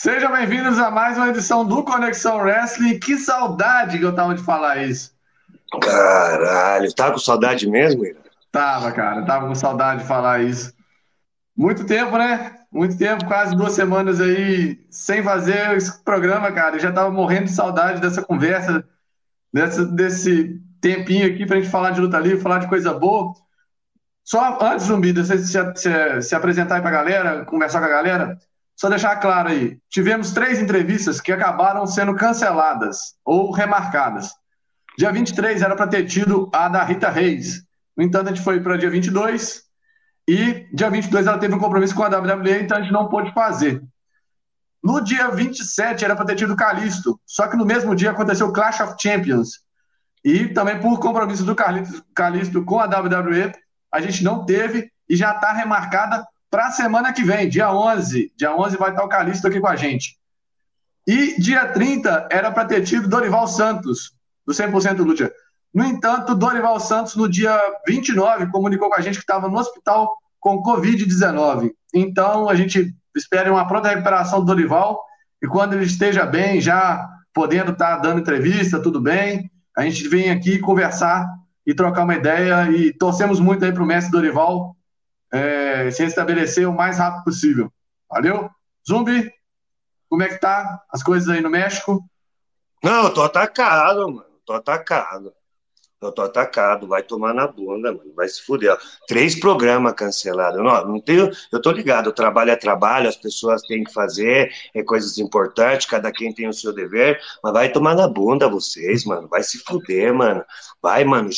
Sejam bem-vindos a mais uma edição do Conexão Wrestling. Que saudade que eu tava de falar isso. Caralho, tá com saudade mesmo, Ira? Tava, cara, tava com saudade de falar isso. Muito tempo, né? Muito tempo, quase duas semanas aí sem fazer esse programa, cara. Eu já tava morrendo de saudade dessa conversa, dessa, desse tempinho aqui pra gente falar de luta livre, falar de coisa boa. Só antes, Zumbi, de você se, se, se apresentar aí pra galera, conversar com a galera, só deixar claro aí, tivemos três entrevistas que acabaram sendo canceladas ou remarcadas. Dia 23 era para ter tido a da Rita Reis. No entanto, a gente foi para dia 22 e dia 22 ela teve um compromisso com a WWE, então a gente não pôde fazer. No dia 27 era para ter tido o Calisto, só que no mesmo dia aconteceu o Clash of Champions. E também por compromisso do Calisto com a WWE, a gente não teve e já está remarcada para a semana que vem, dia 11. Dia 11 vai estar o Calixto aqui com a gente. E dia 30 era para ter tido Dorival Santos, do 100% Lucha. No entanto, Dorival Santos, no dia 29, comunicou com a gente que estava no hospital com Covid-19. Então, a gente espera uma pronta recuperação do Dorival e quando ele esteja bem, já podendo estar tá dando entrevista, tudo bem, a gente vem aqui conversar e trocar uma ideia e torcemos muito aí para o mestre Dorival é, se restabelecer o mais rápido possível. Valeu? Zumbi, como é que tá as coisas aí no México? Não, eu tô atacado, mano. Tô atacado. Eu tô atacado, vai tomar na bunda, mano. Vai se fuder. Três programas cancelados. Não, não tenho. Eu tô ligado, trabalho é trabalho, as pessoas têm que fazer, é coisas importantes, cada quem tem o seu dever, mas vai tomar na bunda vocês, mano. Vai se fuder, mano. Vai, mano.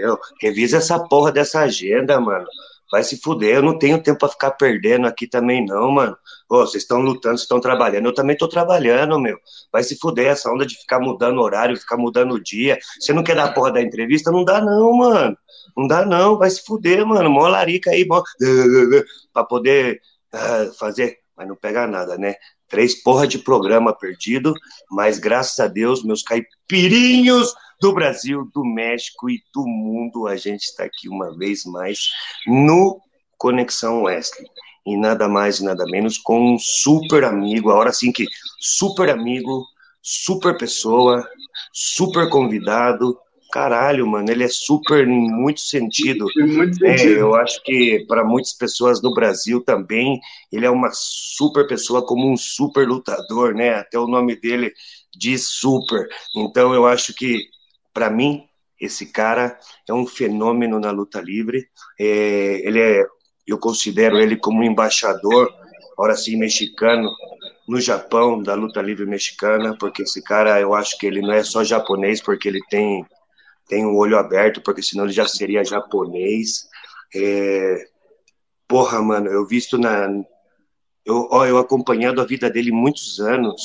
Eu, revisa essa porra dessa agenda, mano vai se fuder, eu não tenho tempo para ficar perdendo aqui também não, mano. Vocês estão lutando, estão trabalhando, eu também tô trabalhando, meu. Vai se fuder essa onda de ficar mudando horário, ficar mudando o dia. Você não quer dar a porra da entrevista? Não dá não, mano. Não dá não, vai se fuder, mano. Mó larica aí, mó... pra poder uh, fazer, mas não pega nada, né? Três porra de programa perdido, mas graças a Deus, meus caipirinhos do Brasil, do México e do mundo. A gente está aqui uma vez mais no Conexão Wesley. E nada mais e nada menos com um super amigo, agora sim que super amigo, super pessoa, super convidado. Caralho, mano, ele é super em muito sentido. Muito é, sentido. Eu acho que para muitas pessoas no Brasil também, ele é uma super pessoa, como um super lutador, né? Até o nome dele diz super. Então eu acho que para mim, esse cara é um fenômeno na luta livre. É, ele é, eu considero ele como um embaixador, ora sim, mexicano, no Japão, da luta livre mexicana, porque esse cara, eu acho que ele não é só japonês, porque ele tem, tem o olho aberto, porque senão ele já seria japonês. É, porra, mano, eu visto na. Eu, ó, eu acompanhando a vida dele muitos anos,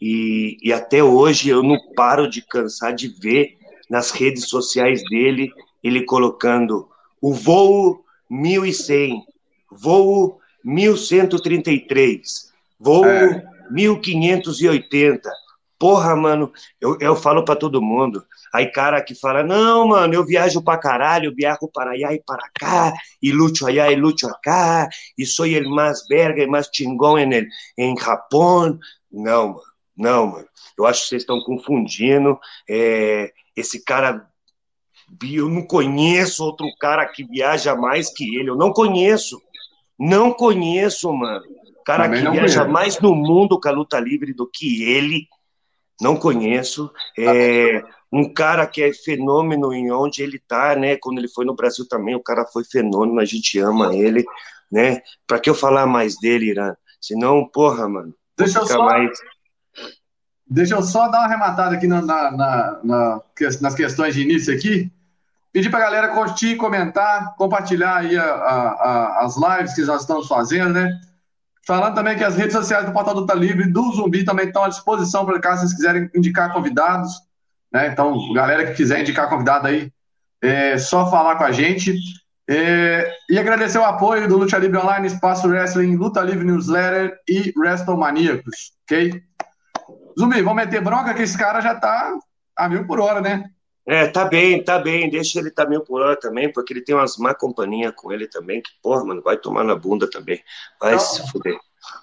e, e até hoje eu não paro de cansar de ver nas redes sociais dele, ele colocando o voo 1100, voo 1133, voo é. 1580. Porra, mano, eu, eu falo para todo mundo. Aí, cara que fala, não, mano, eu viajo pra caralho, eu viajo para allá e para cá, e luto allá e luto acá, e sou el mais verga e mais chingón em, el, em Japão. Não, mano, não, mano. Eu acho que vocês estão confundindo. É, esse cara, eu não conheço outro cara que viaja mais que ele. Eu não conheço. Não conheço, mano. Cara Também que viaja conheço. mais no mundo com a luta livre do que ele. Não conheço. É, um cara que é fenômeno em onde ele tá, né? Quando ele foi no Brasil também, o cara foi fenômeno, a gente ama ele, né? Pra que eu falar mais dele, Irã? Senão, porra, mano. Deixa eu só, mais... Deixa eu só dar uma arrematada aqui na, na, na, nas questões de início aqui. Pedir para a galera curtir, comentar, compartilhar aí a, a, a, as lives que nós estamos fazendo, né? Falando também que as redes sociais do Portal do Tá Livre do Zumbi também estão à disposição para caso vocês quiserem indicar convidados. Né? Então, galera que quiser indicar convidado aí, é só falar com a gente. É, e agradecer o apoio do Luta Livre Online, Espaço Wrestling, Luta Livre Newsletter e WrestleManiacos, ok? Zumbi, vamos meter bronca que esse cara já tá a mil por hora, né? É, tá bem, tá bem. Deixa ele tá mil por hora também, porque ele tem umas má companhia com ele também, que, porra, mano, vai tomar na bunda também. Vai então, se fuder.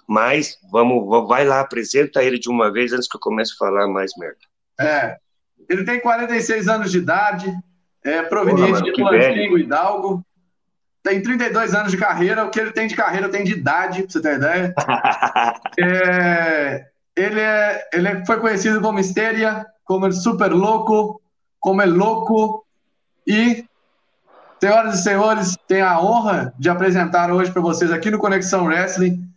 Mas vamos, vai lá, apresenta ele de uma vez antes que eu comece a falar mais merda. É. Ele tem 46 anos de idade, é proveniente Porra, de Plantingo Hidalgo. Tem 32 anos de carreira. O que ele tem de carreira tem de idade, pra você ter ideia. é, ele, é, ele foi conhecido como Histeria, como el Super Louco, como el Louco. E, senhoras e senhores, tenho a honra de apresentar hoje para vocês aqui no Conexão Wrestling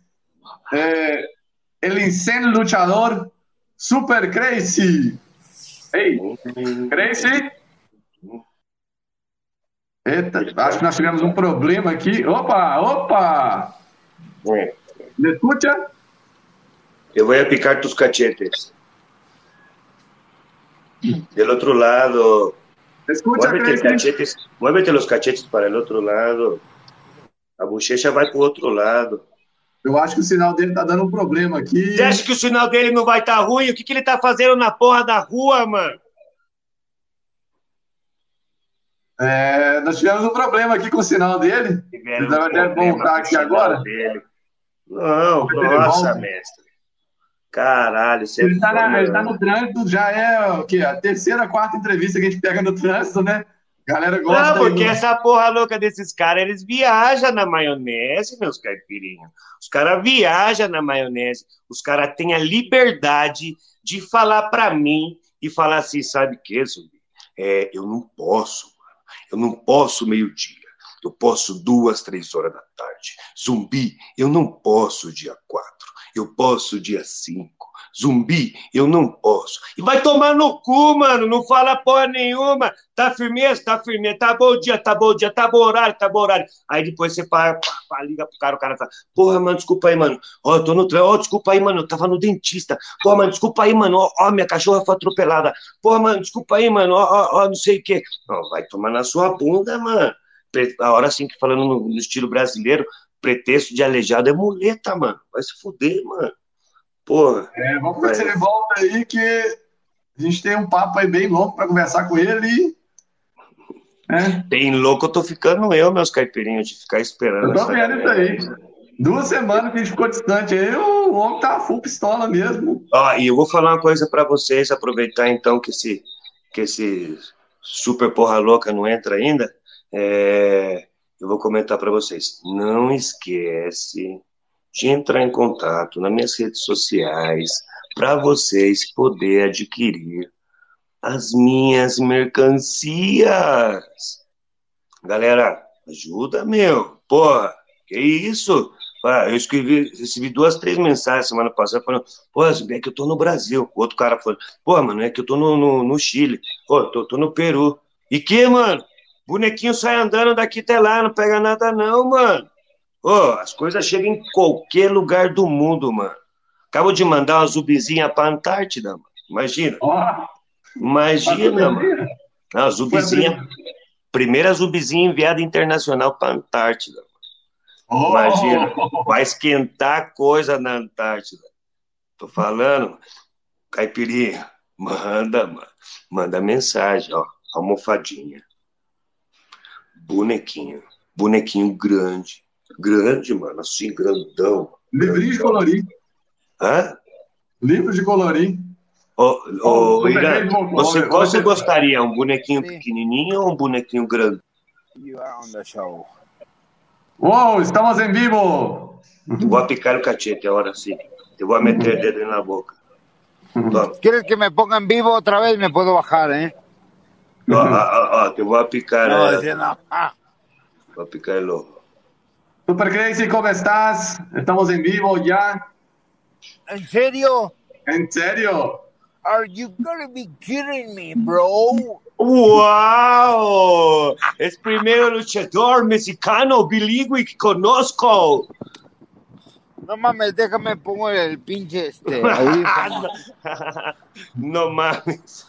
é, el insano luchador Super Crazy. Ei, Crazy? Eita, acho que nós tivemos um problema aqui. Opa, opa! É. ¿Me escucha? Eu vou picar tus cachetes. Del otro lado. Escucha, muévete, cachetes, muévete los cachetes para el otro lado. A bochecha vai para o outro lado. Eu acho que o sinal dele tá dando um problema aqui. Você acha que o sinal dele não vai estar tá ruim? O que, que ele tá fazendo na porra da rua, mano? É, nós tivemos um problema aqui com o sinal dele. Ele deve voltar aqui agora. Dele. Não, nossa, mestre. Caralho, você ele, tá na, ele tá no trânsito, já é o quê? A terceira, quarta entrevista que a gente pega no trânsito, né? Galera gosta. Não, porque essa porra louca desses caras, eles viajam na maionese, meus caipirinhos. Os caras viajam na maionese. Os caras têm a liberdade de falar para mim e falar assim, sabe o que, Zumbi? É, eu não posso, eu não posso meio-dia. Eu posso duas, três horas da tarde. Zumbi, eu não posso dia quatro. Eu posso dia cinco. Zumbi, eu não posso. E vai tomar no cu, mano. Não fala porra nenhuma. Tá firmeza? Tá firmeza. Tá bom dia, tá bom dia, tá bom horário, tá bom horário. Aí depois você para, liga pro cara, o cara fala, porra, mano, desculpa aí, mano. Ó, eu tô no trem, ó, desculpa aí, mano. Eu tava no dentista. Porra, mano, desculpa aí, mano. Ó, ó minha cachorra foi atropelada. Porra, mano, desculpa aí, mano. Ó, ó, ó não sei o quê. Não, vai tomar na sua bunda, mano a hora assim que falando no, no, estilo brasileiro, pretexto de aleijado é muleta, mano. Vai se fuder, mano. Porra. É, vamos ver se ele volta aí, que a gente tem um papo aí bem louco para conversar com ele. É. Bem louco eu tô ficando eu, meus caipirinhos, de ficar esperando. Eu tô vendo isso aí. Duas semanas que a gente ficou distante aí, o homem tá full pistola mesmo. Ó, e eu vou falar uma coisa para vocês, aproveitar então que esse, que esse super porra louca não entra ainda é, eu vou comentar para vocês. Não esquece de entrar em contato nas minhas redes sociais para vocês poderem adquirir as minhas mercancias. Galera, ajuda, meu. Porra, que isso? Ah, eu escrevi, recebi duas, três mensagens semana passada falando, pô, é que eu tô no Brasil. O outro cara falou, pô, mano, é que eu tô no, no, no Chile. Pô, tô, tô no Peru. E que, mano? Bonequinho sai andando daqui até lá, não pega nada não, mano. Ô, as coisas chegam em qualquer lugar do mundo, mano. Acabo de mandar uma zubizinha pra Antártida, mano. Imagina. Oh, Imagina, mano. Não, zubizinha. Primeira zubizinha enviada internacional pra Antártida. Oh. Imagina. Vai esquentar coisa na Antártida. Tô falando, Caipirinha, manda, mano. Manda mensagem, ó. Almofadinha bonequinho. Bonequinho grande. Grande, mano, assim, grandão. Livrinho de colorir. Hã? Livro de colorir. Ô, ô, oh, Irã, você, qual você gostaria? Um bonequinho pequenininho ou um bonequinho grande? You are on the show. Uou, estamos em vivo! Eu vou picar o cachete agora sim. Eu vou meter o dedo na boca. ¿Quieres que me ponga en vivo otra vez? Me puedo bajar, ¿eh? Ó, ó, ó, te voy a picar. No, eh. no. Ah. Voy a picar el ojo. Super Crazy, ¿cómo estás? Estamos en vivo ya. ¿En serio? ¿En serio? Are you gonna be kidding me, bro? ¡Wow! Es primero luchador mexicano bilingüe que conozco. No mames, déjame pongo el pinche este. no, mames.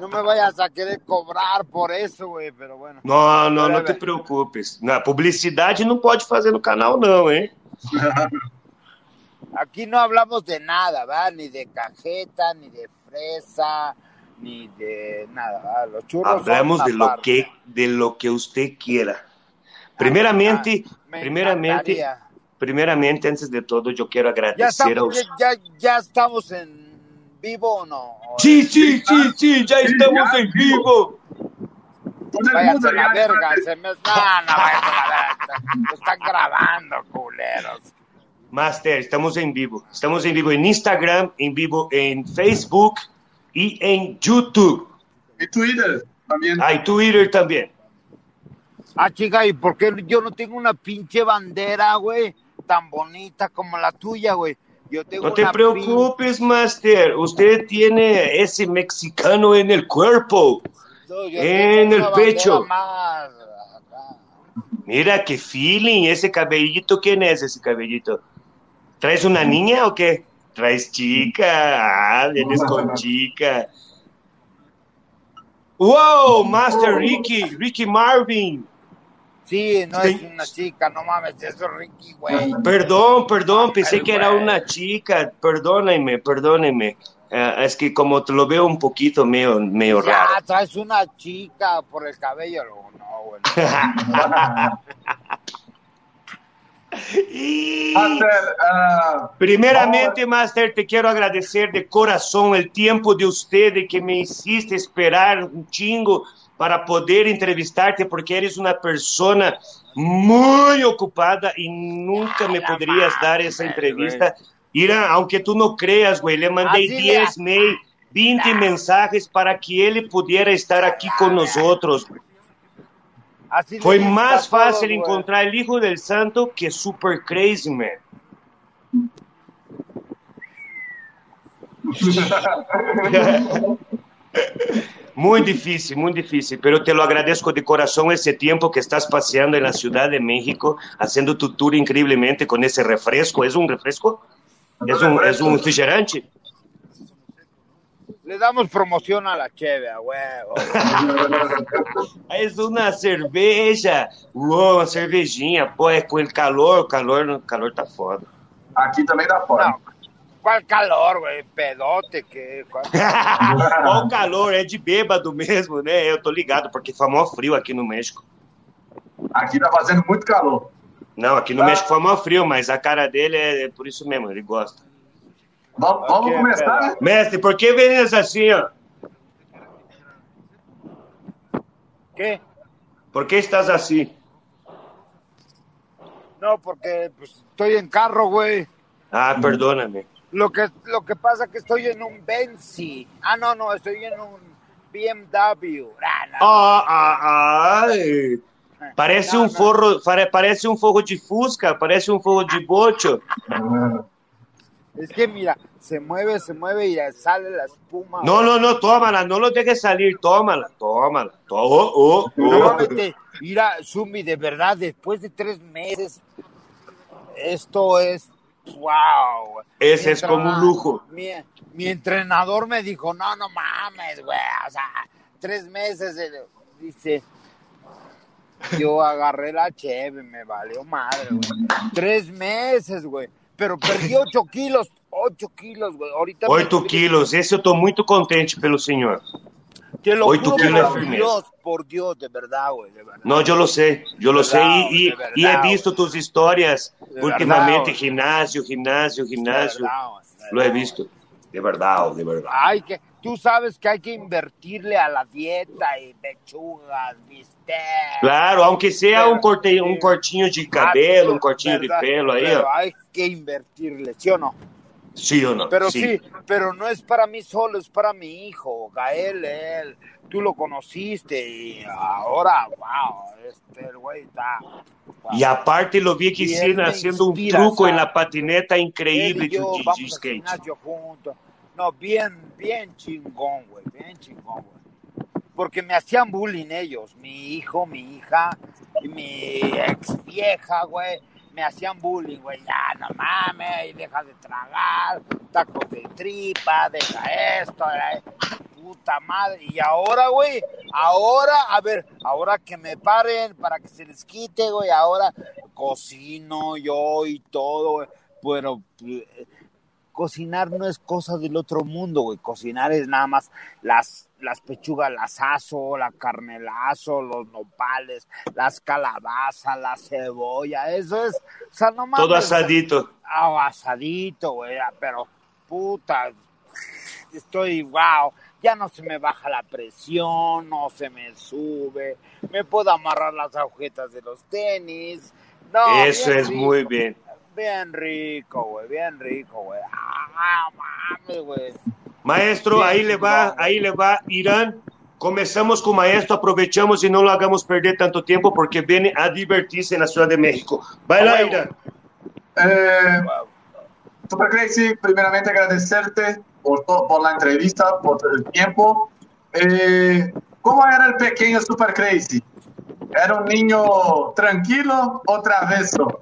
no me vayas a querer cobrar por eso, güey, pero bueno. No, no, não te preocupes. Na publicidade não pode fazer no canal, não, hein? Aquí no hablamos de nada, ¿verdad? Ni de cajeta, ni de fresa, ni de nada, ¿verdad? Los churros Hablamos de lo que de lo que usted quiera. Primeramente, ah, primeramente, primeramente, antes de todo, yo quiero ¿Ya agradecer a estamos, usted. ya, ya estamos en vivo o no? Sí, sí, sí, sí, ya estamos en vivo. Váyanse a la ya- verga, se me... No, no, váyanse a la verga. Lo están grabando, culeros. Master, estamos en vivo. Estamos en vivo en Instagram, en vivo en Facebook y en YouTube. Y Twitter también. Ah, y Twitter también. Ah, chica, ¿y por qué yo no tengo una pinche bandera, güey? Tan bonita como la tuya, güey. Yo tengo No te una preocupes, Master. Usted tiene ese mexicano en el cuerpo. No, en el pecho. más. Mira qué feeling. Ese cabellito, ¿quién es ese cabellito? ¿Traes una niña o qué? Traes chica. Ah, vienes con chica. Wow, Master Ricky, Ricky Marvin. Sí, no Sí. es una chica, no mames, eso es Ricky, güey. Perdón, perdón, pensé Ay, que era una chica. Perdóneme, perdóneme. Ah, es que como te lo veo un poquito medio, medio Ya, raro. traes una chica por el cabello. No, no, güey. Y- Master, ah, Primeramente, Master, te quiero agradecer de corazón el tiempo de usted de que me hiciste esperar un chingo para poder entrevistarte porque eres una persona muy ocupada y nunca me podrías dar esa entrevista. Mira, aunque tú no creas, güey, le mandé Así de- 10 mail, 20 mensajes para que él pudiera estar aquí con nosotros. Así Fue más fácil encontrar el hijo del santo que Super Crazy Man. Muy difícil, muy difícil, pero te lo agradezco de corazón ese tiempo que estás paseando en la Ciudad de México, haciendo tu tour increíblemente con ese refresco. ¿Es un refresco? ¿Es un, es un refrigerante? Le damos promoción a la cheve, a huevo. Es una cerveja. Uou, uma cervejinha. Pô, é com el calor, o calor, o calor tá foda. Aqui também dá fora. No, ¿Cuál calor, güey? Pedote, que. cuál- Qual calor? É de bêbado mesmo, né? Eu tô ligado, porque foi mó frio aqui no México. Aqui tá fazendo muito calor. Não, aqui no Ah. México foi mó frio, mas a cara dele é por isso mesmo, ele gosta. Vamos, começar, né? Mestre, por que vens assim, ó? ¿Qué? Por que estás assim? No, porque pues, estoy en carro, güey. Ah, perdóname. Lo que, lo que pasa es que estoy en un Benzi. Ah, no, no, estoy en un BMW. Ah, no. Ah, ah, ai. Parece No, um no. forro, pare- parece um forro de Fusca, parece um forro de bocho. Es que mira, se mueve, se mueve y sale la espuma. No, no, no, tómala, no lo dejes salir, tómala, tómala. Tó- Oh, oh, No, oh. vete. Mira, Zumi, de verdad, después de tres meses, esto es wow. Ese es como un lujo. Mi, mi entrenador me dijo, no, no mames, güey. O sea, tres meses, dice. Yo agarré la cheve, me valió madre, güey. Tres meses, güey. Pero perdí ocho kilos, ocho kilos, güey. Ahorita me- Oito quilos, esse eu tô muito contente pelo senhor. Te lo ocho juro de por. Dios, por Dios, de verdad, güey, de verdad. No, yo lo sé, yo lo sé y, y- de verdad. y he visto tus historias De últimamente, gimnasio, gimnasio, De gimnasio. de Lo he visto, de verdad, de verdad. Hay que, tú sabes que hay que invertirle a la dieta y pechugas, bistec. Claro, aunque sea um, corte, um cortinho de cabelo, um cortinho de ¿Verdad? pelo Pero ó. hay que invertirle, ¿sí o no? Sí ou não? Pero Sí. sí. pero no es para mí solo, es para mi hijo, Gael, él. Tú lo conociste y ahora, wow, este el güey está. wow. E aparte lo vi que Y él me haciendo inspira, truco ¿sabes? en la patineta Él increíble y de, yo de- de vamos al skate. gimnasio juntos. No, bien, bien chingón, güey, bien chingón, güey. Porque me hacían bullying ellos, mi hijo, mi hija y mi ex vieja, güey. Me hacían bullying, güey. Ya, no mames, deja de tragar, tacos de tripa, deja esto, eh, puta madre. Y ahora, güey, ahora, a ver, ahora que me paren para que se les quite, güey, ahora cocino yo y todo, güey. Pero, eh, cocinar no es cosa del otro mundo, güey. Cocinar es nada más las, las pechugas, las aso, la carne la aso, los nopales, las calabazas, la cebolla. Eso es, o sea, no mames. Todo asadito. Ah, asadito, güey. Pero, puta, estoy, wow. Ya no se me baja la presión, no se me sube, me puedo amarrar las agujetas de los tenis. No, Eso es rico, muy bien. Bien rico, güey, bien rico, güey. Ah, mames, güey. Maestro, ahí le va, ahí le va Irán. Comenzamos con maestro, aprovechamos y no lo hagamos perder tanto tiempo porque viene a divertirse en la Ciudad de México. Huevo. Irán. Eh, Crazy, primeramente agradecerte por, por la entrevista, por el tiempo. Eh, ¿Cómo era el pequeño Super Crazy? ¿Era un niño tranquilo o traveso?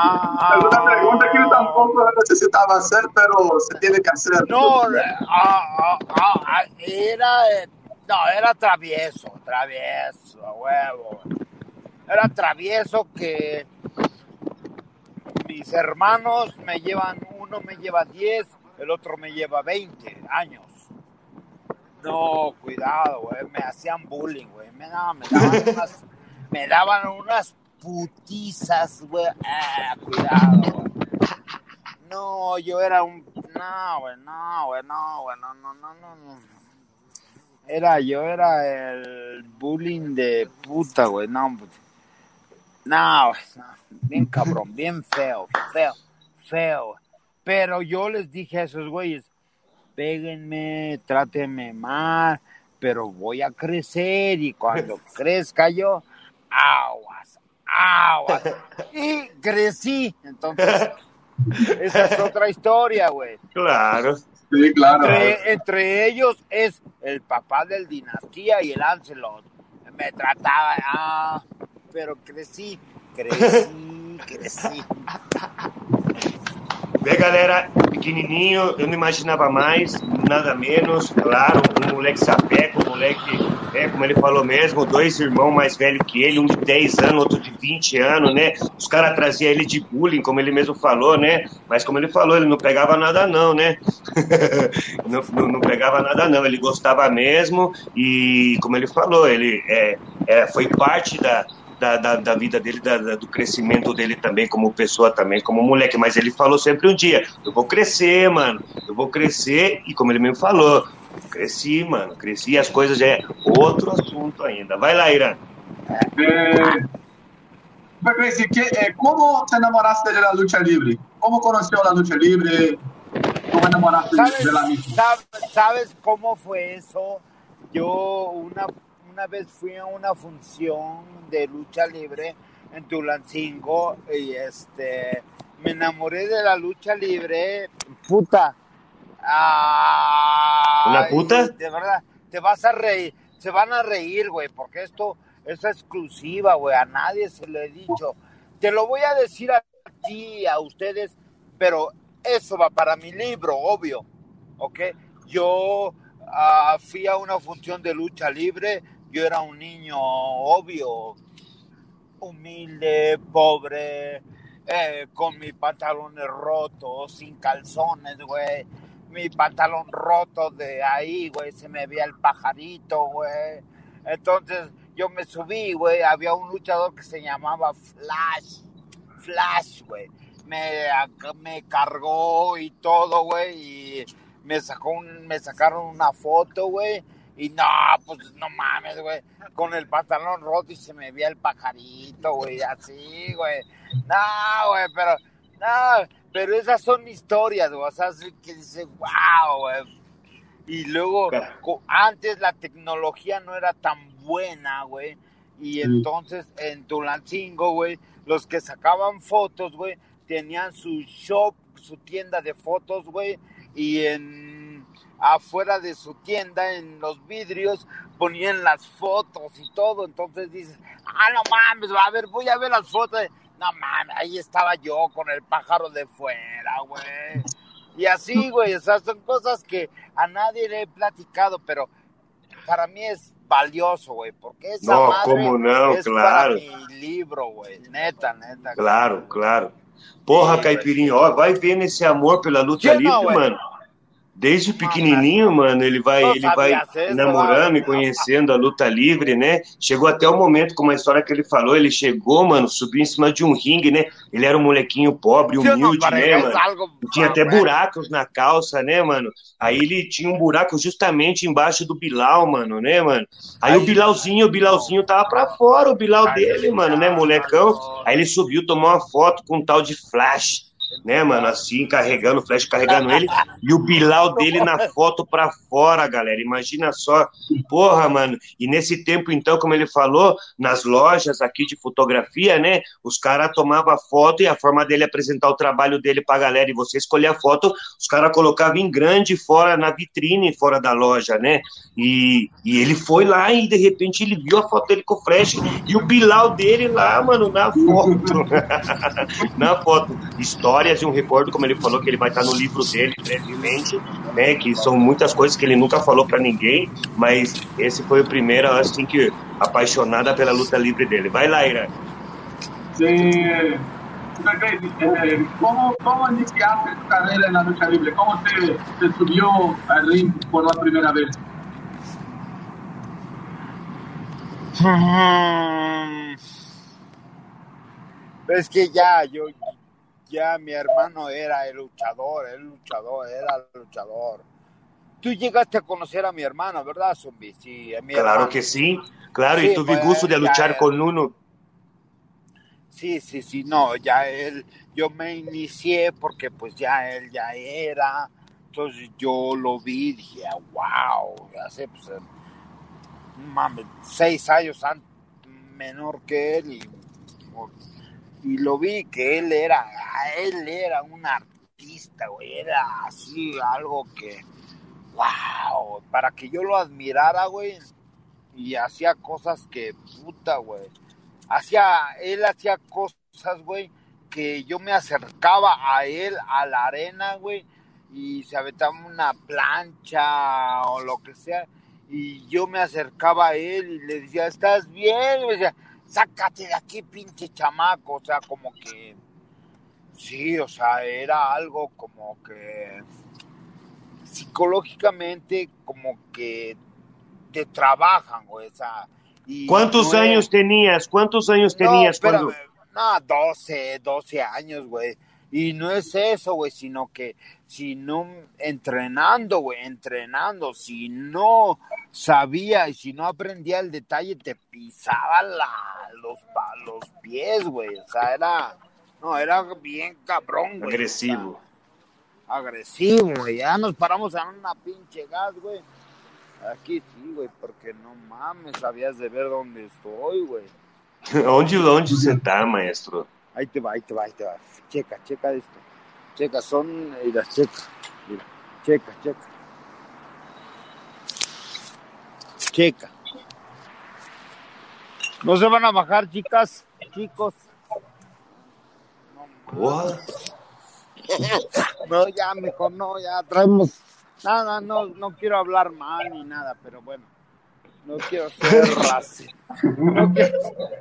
Ah, una pregunta que yo tampoco necesitaba hacer, pero se tiene que hacer. No, ah, ah, ah, ah, era, eh, no, era travieso, travieso, huevo. Era travieso que mis hermanos me llevan, uno me lleva 10, el otro me lleva 20 años. No, cuidado, güey, me hacían bullying, güey. Me, no, me daban unas, me daban unas putizas, güey. Ah, cuidado. No, yo era un. No, güey, no, güey, no, güey, no, no, no, no, no. Era, yo era el bullying de puta, güey, no, pues. No, no, bien cabrón, bien feo, feo, feo. Pero yo les dije a esos güeyes, péguenme, trátenme mal, pero voy a crecer y cuando crezca yo, aguas, Y crecí, entonces, esa es otra historia, güey. Claro. Sí, claro. Entre, entre ellos es el papá del Dinastía y el Ancelot. Me trataba, ah, pero crecí, crecí, crecí. Vê, galera, pequenininho, eu não imaginava mais, nada menos, claro, um moleque sapeco, um moleque, é, como ele falou mesmo, dois irmãos mais velhos que ele, um de 10 anos, outro de 20 anos, né? Os caras traziam ele de bullying, como ele mesmo falou, né? Mas como ele falou, ele não pegava nada não, né? não, não, não pegava nada não, ele gostava mesmo e, como ele falou, ele é, é, foi parte da, da, da, da vida dele, da, da- do crescimento dele também, como pessoa também, como moleque. Mas ele falou sempre um dia: eu vou crescer, mano, eu vou crescer. E como ele mesmo falou, cresci, mano, cresci. E as coisas já é outro assunto ainda. Vai lá, Irã. Super Crazy, ¿qué- eh, ¿cómo te enamoraste de la lucha libre? ¿Cómo conoció la lucha libre? ¿Cómo enamoraste ¿Sabes, de la misma? sab- ¿Sabes cómo fue eso? Yo una, una vez fui a una función de lucha libre en Tulancingo y este me enamoré de la lucha libre, puta. Ay, ¿Una puta? De verdad, te vas a reír, se van a reír, güey, porque esto es exclusiva, güey, a nadie se lo he dicho. Te lo voy a decir a ti, a ustedes, pero eso va para mi libro, obvio, ¿ok? Yo ah, fui a una función de lucha libre, yo era un niño, obvio, humilde, pobre, eh, con mis pantalones rotos, sin calzones, güey. Mi pantalón roto de ahí, güey, se me veía el pajarito, güey. Entonces yo me subí, güey, había un luchador que se llamaba Flash, Flash, güey. Me, me cargó y todo, güey, y me sacó un, me sacaron una foto, güey. Y no, pues no mames, güey. Con el pantalón roto y se me veía el pajarito, güey, así, güey. No, güey, pero, no, pero esas son historias, güey. O sea, que dice, wow, güey. Y luego, Claro. antes la tecnología no era tan buena, güey. Y entonces en Tulancingo, güey, los que sacaban fotos, güey, tenían su shop, su tienda de fotos, güey. Y en afuera de su tienda, en los vidrios, ponían las fotos y todo. Entonces dices, ah, no mames, a ver, voy a ver las fotos. No mames, ahí estaba yo con el pájaro de fuera, güey. Y así, güey, o sea, son cosas que a nadie le he platicado, pero para mí es valioso, güey, porque esa No, madre cómo no, es claro. para mi libro, güey, neta, neta. Claro, claro. Porra, Caipirinha, ó, vai vendo esse amor pela luta livre, mano. Desde pequenininho, mano, ele vai, ele vai namorando e conhecendo a luta livre, né? Chegou até o momento, com uma história que ele falou, ele chegou, mano, subiu em cima de um ringue, né? Ele era um molequinho pobre, humilde, né, mano? Tinha até buracos na calça, né, mano? Aí ele tinha um buraco justamente embaixo do Bilal, mano, né, mano? Aí o Bilalzinho, o Bilalzinho tava pra fora, o Bilal dele, mano, né, molecão? Aí ele subiu, tomou uma foto com um tal de Flash né, mano? Assim, carregando, flash carregando ele, e o Bilal dele na foto pra fora, galera. Imagina só, porra, mano. E nesse tempo, então, como ele falou, nas lojas aqui de fotografia, né? Os caras tomavam foto e a forma dele apresentar o trabalho dele pra galera, e você escolher a foto, os caras colocavam em grande fora na vitrine, fora da loja, né? E, e ele foi lá e de repente ele viu a foto dele com o flash e o Bilal dele lá, mano, na foto. na foto. História histórias de um recordo, como ele falou, que ele vai estar no livro dele brevemente, né? Que são muitas coisas que ele nunca falou para ninguém, mas esse foi o primeiro, assim, que apaixonada pela luta livre dele. Vai lá, Ira. Eh, ¿Cómo, ¿Cómo iniciaste tu carrera en la lucha libre? ¿Cómo te, te subió al ring por la primera vez? Es que ya, yo, ya mi hermano era el luchador, el luchador, era el luchador. Tú llegaste a conocer a mi hermano, ¿verdad, Zumbi? Sí, a mi claro que sí, claro, y tuve pues, gusto de luchar con uno. Sí, sí, sí, no, ya él, yo me inicié porque pues ya él ya era, entonces yo lo vi y dije, wow, hace pues, mames, seis años menor que él y y lo vi que él era, él era un artista, güey, era así algo que, wow, para que yo lo admirara, güey, y hacía cosas que, puta, güey, hacía, él hacía cosas, güey, que yo me acercaba a él, a la arena, güey, y se aventaba una plancha o lo que sea, y yo me acercaba a él y le decía, ¿estás bien? Y me decía, sácate de aquí, pinche chamaco, o sea, como que, sí, o sea, era algo como que psicológicamente como que te trabajan, güey, o sea, y ¿Cuántos años tenías? ¿Cuántos años tenías no, cuando? No, 12, 12 años, güey. Y no es eso, güey, sino que si no entrenando, güey, entrenando, si no sabía y si no aprendía el detalle, te pisaba la, los, los pies, güey. O sea, era, no, era bien cabrón, güey. Agresivo. agresivo, güey. Ya nos paramos en una pinche gas, güey. Aquí sí, güey, porque no mames, sabías de ver dónde estoy, güey. ¿Dónde, ¿Dónde você tá, maestro? Ahí te va, ahí te va, ahí te va. Checa, checa esto. Checa, son, mira, checa. Mira, checa, checa. Checa. No se van a bajar, chicas, chicos. No, no ya, mejor no, ya traemos. Nada, no, no quiero hablar mal ni nada, pero bueno. No quiero ser racista. No quiero,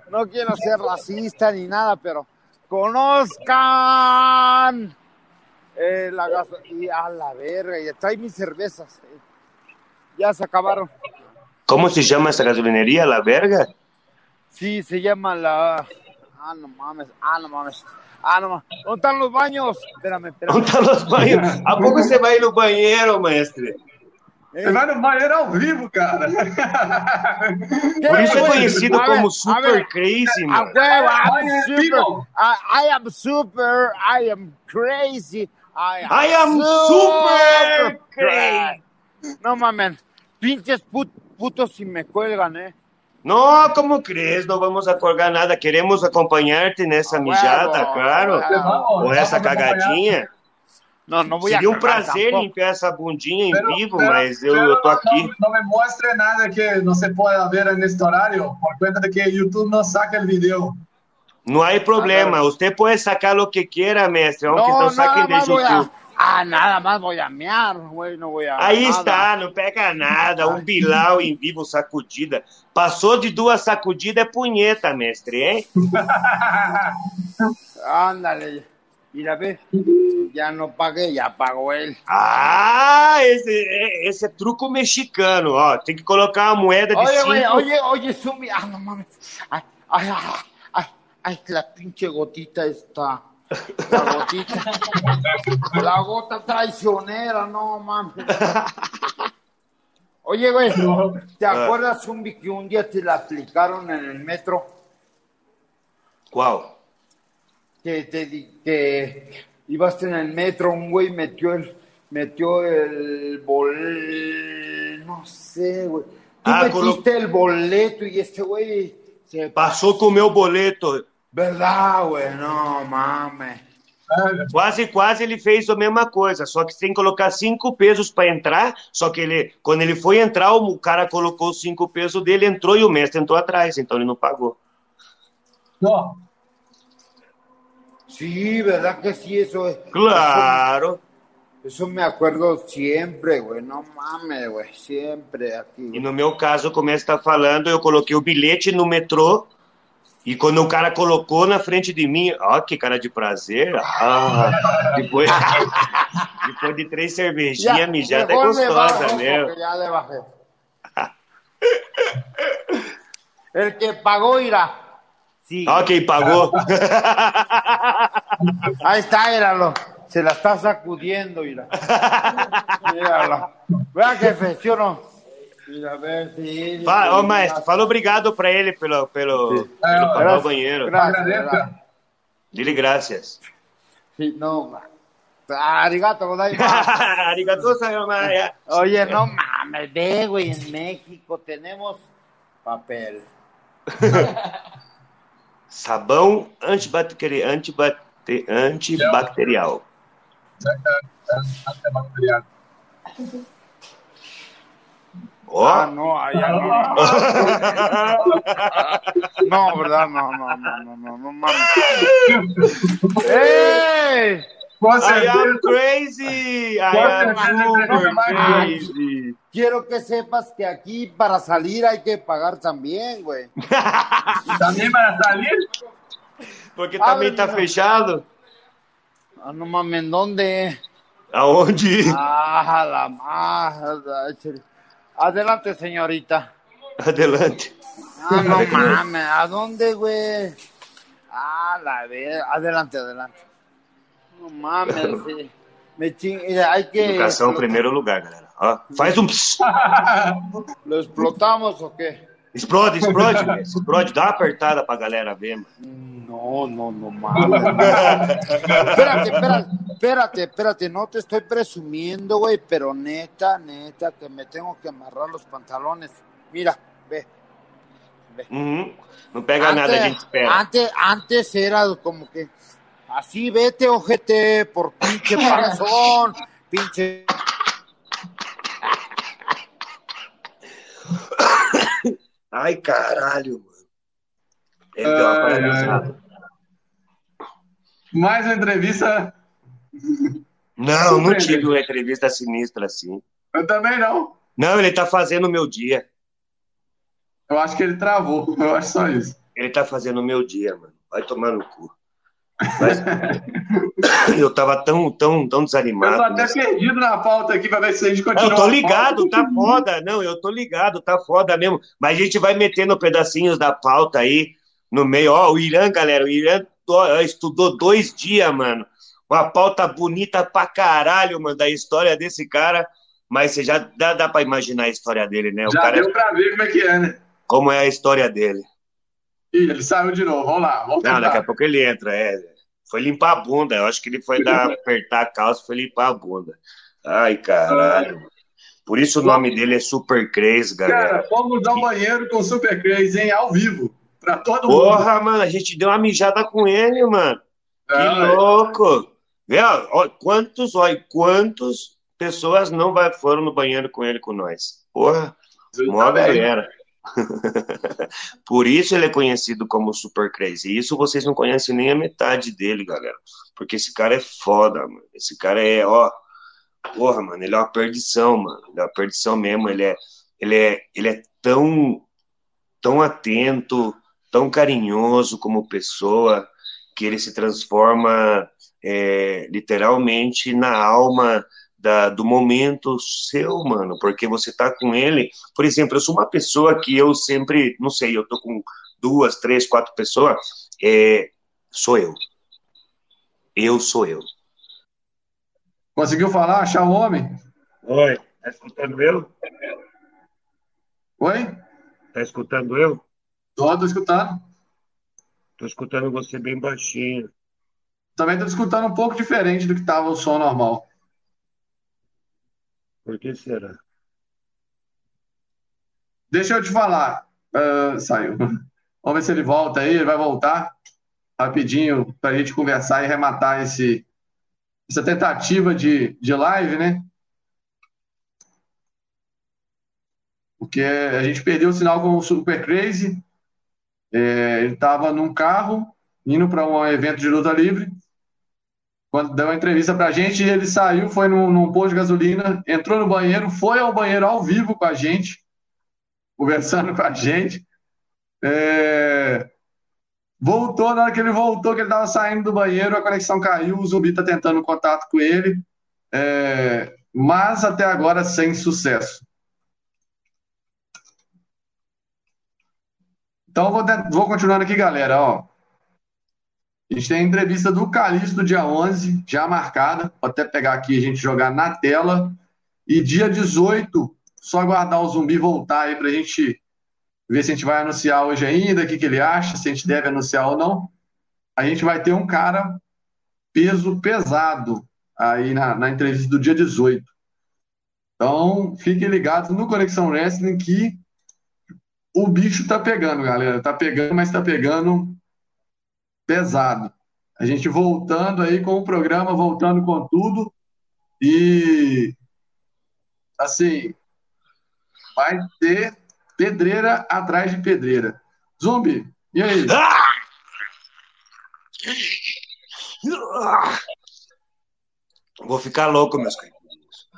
no quiero ser racista ni nada, pero conozcan eh, la y a la verga, ya trae mis cervezas. Eh. Ya se acabaron. ¿Cómo se llama esa gasolinería? ¿La verga? Sí, se llama la. Ah, no mames, ah, no mames. Ah, no mames. ¿Dónde están los baños? Espérame, espérame. ¿Dónde están los baños? ¿A poco se va a ir al bañero, maestre? Você vai no banheiro ao vivo, cara. Por isso é conhecido como Super Crazy, mano. I'm super, I, am super, I am crazy. I am, I am super, crazy. No mames, pinches putos si me cuelgan, eh. No, ¿cómo crees? No vamos a colgar nada. Queremos acompañarte en esa mijada, claro. O esa cagadinha. Não, não vou Seria um prazer limpar essa bundinha em pero, vivo, pero, mas eu, eu tô aqui. Não, não, me mostre nada que não se pode ver neste horário, por conta de que YouTube não saca o vídeo. Não há problema, você pode sacar o que quiera, mestre, aunque não, não saquen de YouTube. Ah, nada mais vou a mear, güey, não vou a Aí nada. está, não pega nada, um Bilal em vivo sacudida. Passou de duas sacudidas é punheta, mestre, hein? Ándale. Mira, ve, ya no pagué, ya pagou ele. Ah, esse, esse é truco mexicano, ó. Tem que colocar uma moeda de Oye, cinco. güey, oye, oye, Sumi. Ah, no mames. Ay, ay, ay, ay, ay, la pinche gotita está. La gotita. La gota traicionera, no mames. Oye, güey, ¿te acuerdas, Zumbi, que un día te la aplicaron en el metro? Qual? Que, te, que ibas en el metro, un güey metió el, metió el bol... No sé, güey. Tú Ah, metiste el boleto y este güey se Passou com o meu boleto. ¿Verdad, güey? No mames. Quase, quase ele fez a mesma coisa, só que tem que colocar cinco pesos para entrar. Só que ele, quando ele foi entrar, o cara colocou cinco pesos dele, entrou e o mestre entrou atrás, então ele não pagou. Ó, Sí, ¿verdad que sí? Eso es. Claro. Eso, eso me acuerdo siempre, güey. No mames, güey. Siempre aquí. E güey. no meu caso, como você está falando, eu coloquei o bilhete no metrô. E quando o cara colocou na frente de mim, ó, que cara de prazer. Ah, depois, depois de três cervejinhas, mijada é gostosa mesmo. Ya le bajé. El que pagó irá. Sí. Ó, quem pagou. Ahí está, míralo. Se la está sacudiendo, mira. Míralo. Vea jefe, ¿sí o no? Mira, a ver, sí. Fala, sí, mestre, fala obrigado pra ele pelo, pelo, pelo pagar o Gracias, banheiro. Gracias. Dile gracias. Sí, no, ma- Arigato, sayonara. Oye, no mames, ve, güey, en México tenemos papel. Sabão antibacteri- antibacte- antibacterial. antibacteriano. Ó, Ah, no, allá no. No, ¿verdad? No, no, no, no, no, no mames. ¡Ey! I am crazy! I am crazy! Quiero que sepas que aquí para salir hay que pagar también, güey. Também para salir? Porque também tá Abre, fechado. Ah, no mames, ¿en dónde? Aonde? Ah, la madre. Adelante, señorita. Adelante. Ah, no mames, ¿a dónde, güey? Ah, la ver, adelante, adelante. No mames, sí. me ching... hay que... Educação em primeiro lugar, galera. Ó, faz um ps. ¿Lo explotamos o qué? Explode, explode, explode. Dá uma apertada pra galera ver, mano. No, no, no mames. espérate, espérate, espérate, espérate, no te estoy presumiendo, güey, pero neta, neta, que me tengo que amarrar los pantalones. Mira, ve. Uhum. Não pega nada, gente espera. Antes, antes era como que así vete, ojete, por pinche panzón, pinche. Ai, caralho, mano. Ele deu uma paralisada. Mais uma entrevista. Não, não tive uma entrevista sinistra assim. Eu também não. Não, ele tá fazendo o meu dia. Eu acho que ele travou. Eu acho só isso. Ele tá fazendo o meu dia, mano. Vai tomar no cu. Mas- eu tava tão, tão, tão Eu desanimado. tô até nessa- perdido na pauta aqui para ver se a gente continua. eu tô ligado, tá foda. Não, eu tô ligado, tá foda mesmo. Mas a gente vai metendo pedacinhos da pauta aí no meio. Ó, o Irã, galera, o Irã estudou dois dias, mano. Uma pauta bonita pra caralho, mano, da história desse cara. Mas você já dá, dá pra imaginar a história dele, né? O Já cara, deu para ver como é que é, né? como é a história dele. Ele saiu de novo. Vamos lá, vamos Não, daqui a pouco ele entra, é. Foi limpar a bunda. Eu acho que ele foi dar, apertar a calça, foi limpar a bunda. Ai, caralho. Por isso o nome dele é Super Crazy, galera. Cara, fomos ao banheiro com o Super Crazy, hein? Ao vivo. Pra todo mundo. Porra, mano, a gente deu uma mijada com ele, mano. Que Ah, louco. Vê, ó, quantos, ó, e quantas pessoas não vai, foram no banheiro com ele com nós? Porra, mó galera. Por isso ele é conhecido como Super Crazy. Isso vocês não conhecem nem a metade dele, galera. Porque esse cara é foda, mano. Esse cara é, ó. Porra, mano, ele é uma perdição, mano. Ele é uma perdição mesmo. Ele é, ele é, ele é tão, tão atento, tão carinhoso como pessoa, que ele se transforma é, literalmente na alma da, do momento seu, mano, porque você tá com ele. Por exemplo, eu sou uma pessoa que eu sempre, não sei, eu tô com duas, três, quatro pessoas, é, sou eu. Eu sou eu. Conseguiu falar, achar o homem? Oi, tá escutando eu? Oi? Tá escutando eu? Tô, tô escutando. Tô escutando você bem baixinho. Também tô escutando um pouco diferente do que tava o som normal. Por que será? Deixa eu te falar. Uh, saiu. Vamos ver se ele volta aí, ele vai voltar rapidinho para a gente conversar e rematar esse, essa tentativa de, de live, né? Porque a gente perdeu o sinal com o Super Crazy. É, ele estava num carro indo para um evento de luta livre. Quando deu uma entrevista para a gente, ele saiu, foi num, num posto de gasolina, entrou no banheiro, foi ao banheiro ao vivo com a gente, conversando com a gente. É, Voltou, na hora que ele voltou, que ele estava saindo do banheiro, a conexão caiu, o zumbi está tentando contato com ele, é, mas até agora sem sucesso. Então, vou, vou continuando aqui, galera. Ó. A gente tem a entrevista do Calixto, dia 11, já marcada. Vou até pegar aqui a gente jogar na tela. E dia 18, só aguardar o zumbi voltar aí para a gente ver se a gente vai anunciar hoje ainda, o que, que ele acha, se a gente deve anunciar ou não. A gente vai ter um cara peso pesado aí na, na entrevista do dia 18. Então, fiquem ligados no Conexão Wrestling que o bicho tá pegando, galera. Tá pegando, mas tá pegando pesado. A gente voltando aí com o programa, voltando com tudo. E assim, vai ter Pedreira atrás de pedreira. Zumbi, e aí? Vou ficar louco, meus queridos.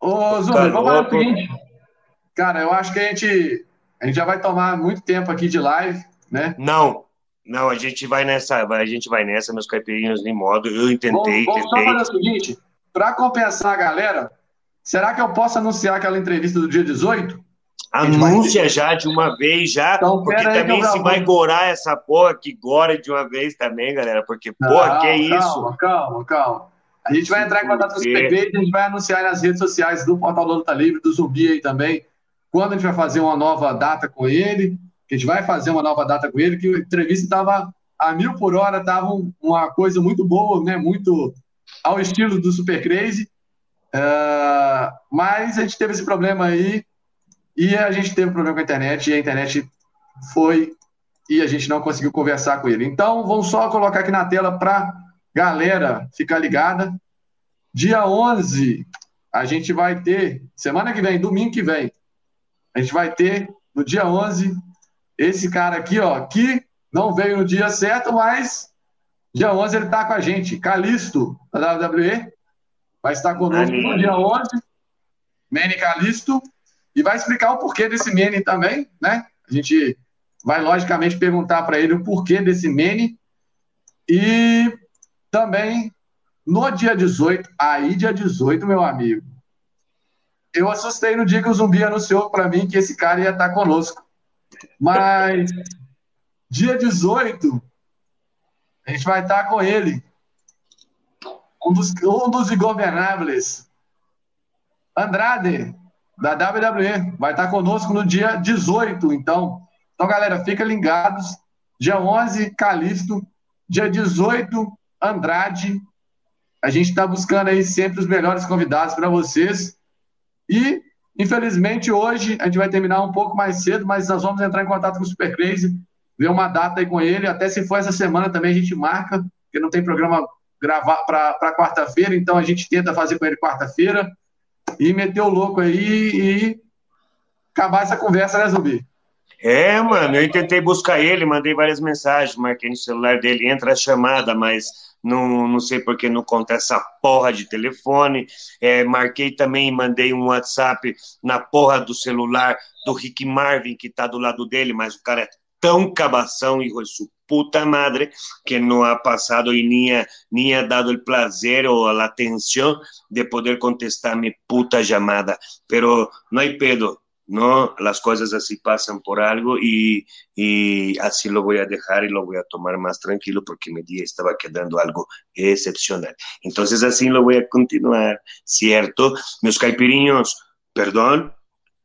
Ô, Zumbi, vamos lá o seguinte. Cara, eu acho que a gente, a gente já vai tomar muito tempo aqui de live, né? Não, não, a gente vai nessa, a gente vai nessa, meus caipirinhos em modo. Eu tentei, vamos, vamos tentei. Vamos fazer o seguinte, para compensar a galera, será que eu posso anunciar aquela entrevista do dia 18? Anúncia já de uma vez, já. Então, porque também se vai gorar essa porra que gora de uma vez também, galera. Porque, porra, não, que é calma, isso? Calma, calma. A gente vai entrar em contato com os PPs e a gente vai anunciar nas redes sociais do Portal do Luta Livre, do Zumbi aí também, quando a gente vai fazer uma nova data com ele, que a gente vai fazer uma nova data com ele, que a entrevista estava a mil por hora, estava uma coisa muito boa, né? Muito ao estilo do Super Crazy. Uh, mas a gente teve esse problema aí e a gente teve um problema com a internet e a internet foi e a gente não conseguiu conversar com ele. Então, vamos só colocar aqui na tela para galera ficar ligada. Dia 11, a gente vai ter, semana que vem, domingo que vem, a gente vai ter, no dia 11, esse cara aqui, ó, que não veio no dia certo, mas dia 11 ele está com a gente. Calisto, da WWE, vai estar conosco no dia 11. Manny Calisto. E vai explicar o porquê desse Mene também, né? A gente vai, logicamente, perguntar para ele o porquê desse Mene. E também, no dia 18, aí dia 18, meu amigo, eu assustei no dia que o Zumbi anunciou para mim que esse cara ia estar conosco. Mas, dia 18, a gente vai estar com ele. Um dos, um dos. Andrade, da WWE. Vai estar conosco no dia 18, então. Então, galera, fica ligados. Dia 11, Calixto. Dia 18, Andrade. A gente está buscando aí sempre os melhores convidados para vocês. E, infelizmente, hoje a gente vai terminar um pouco mais cedo, mas nós vamos entrar em contato com o Super Crazy, ver uma data aí com ele. Até se for essa semana também a gente marca, porque não tem programa gravar para quarta-feira, então a gente tenta fazer com ele quarta-feira e meter o louco aí e acabar essa conversa, né, Zumbi? É, mano, eu tentei buscar ele, mandei várias mensagens, marquei no celular dele, entra a chamada, mas não, não sei porque não conta essa porra de telefone. É, marquei também, mandei um WhatsApp na porra do celular do Rick Marvin, que tá do lado dele, mas o cara é tão cabação, hijo de puta madre, que no ha pasado y ni ha, dado el placer o la atención de poder contestar mi puta llamada. Pero no hay pedo, ¿no? Las cosas así pasan por algo y, y, así lo voy a dejar y lo voy a tomar más tranquilo porque mi día estaba quedando algo excepcional. Entonces así lo voy a continuar, ¿cierto? Meus caipirinhos, perdón,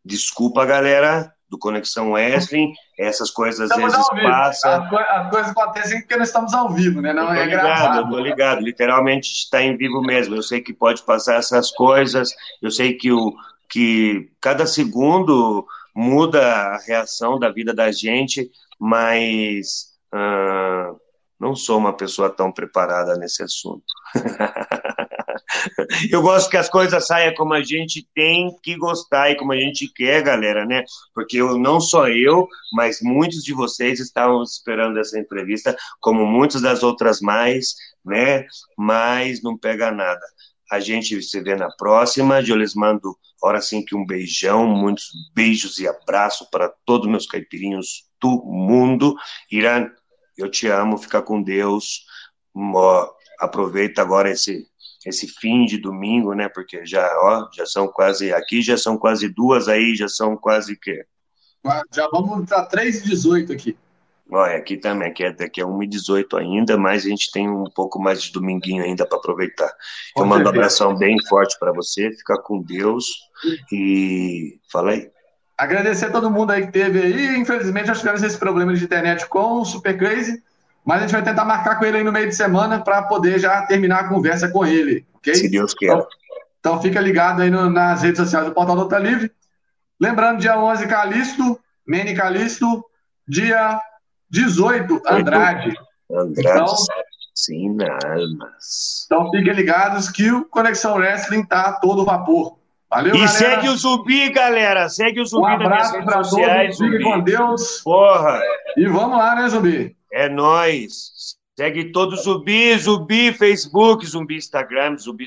desculpa galera do Conexão Wesley, essas coisas às vezes passam. As, coisas acontecem porque nós estamos ao vivo, né? Não é ligado, gravado. Eu tô ligado, literalmente está em vivo mesmo. Eu sei que pode passar essas coisas, eu sei que o, que cada segundo muda a reação da vida da gente, mas uh, não sou uma pessoa tão preparada nesse assunto. Eu gosto que as coisas saiam como a gente tem que gostar e como a gente quer, galera, né? Porque eu, não só eu, mas muitos de vocês estavam esperando essa entrevista, como muitas das outras mais, né? Mas não pega nada. A gente se vê na próxima. Eu lhes mando, hora sim, que um beijão, muitos beijos e abraço para todos meus caipirinhos do mundo. Irã, eu te amo, fica com Deus. aproveita agora esse esse fim de domingo, né? Porque já, ó, já são quase aqui já são quase duas aí, já são quase que já vamos para 3 e 18 aqui. Olha, aqui também, aqui é, daqui é 1 e 18 ainda, mas a gente tem um pouco mais de dominguinho ainda para aproveitar. Com Eu mando um abração bem forte para você, fica com Deus e fala aí. Agradecer a todo mundo aí que teve aí. Infelizmente, nós tivemos esse problema de internet com o Super Crazy, mas a gente vai tentar marcar com ele aí no meio de semana para poder já terminar a conversa com ele, ok? Se Deus quer. Então, então fica ligado aí no, nas redes sociais do Portal Luta Livre. Lembrando, dia 11, Calixto, Mene Calixto, dia 18, Andrade. Andrade, então, sim, almas. Então fiquem ligados que o Conexão Wrestling tá a todo vapor. Valeu, e galera. segue o Zumbi, galera. Segue o Zumbi um abraço sociais. Todos, fique com Deus. Porra. E vamos lá, né, Zumbi? É nós. Segue todo Zumbi, Zumbi, Facebook, Zumbi, Instagram, Zumbi.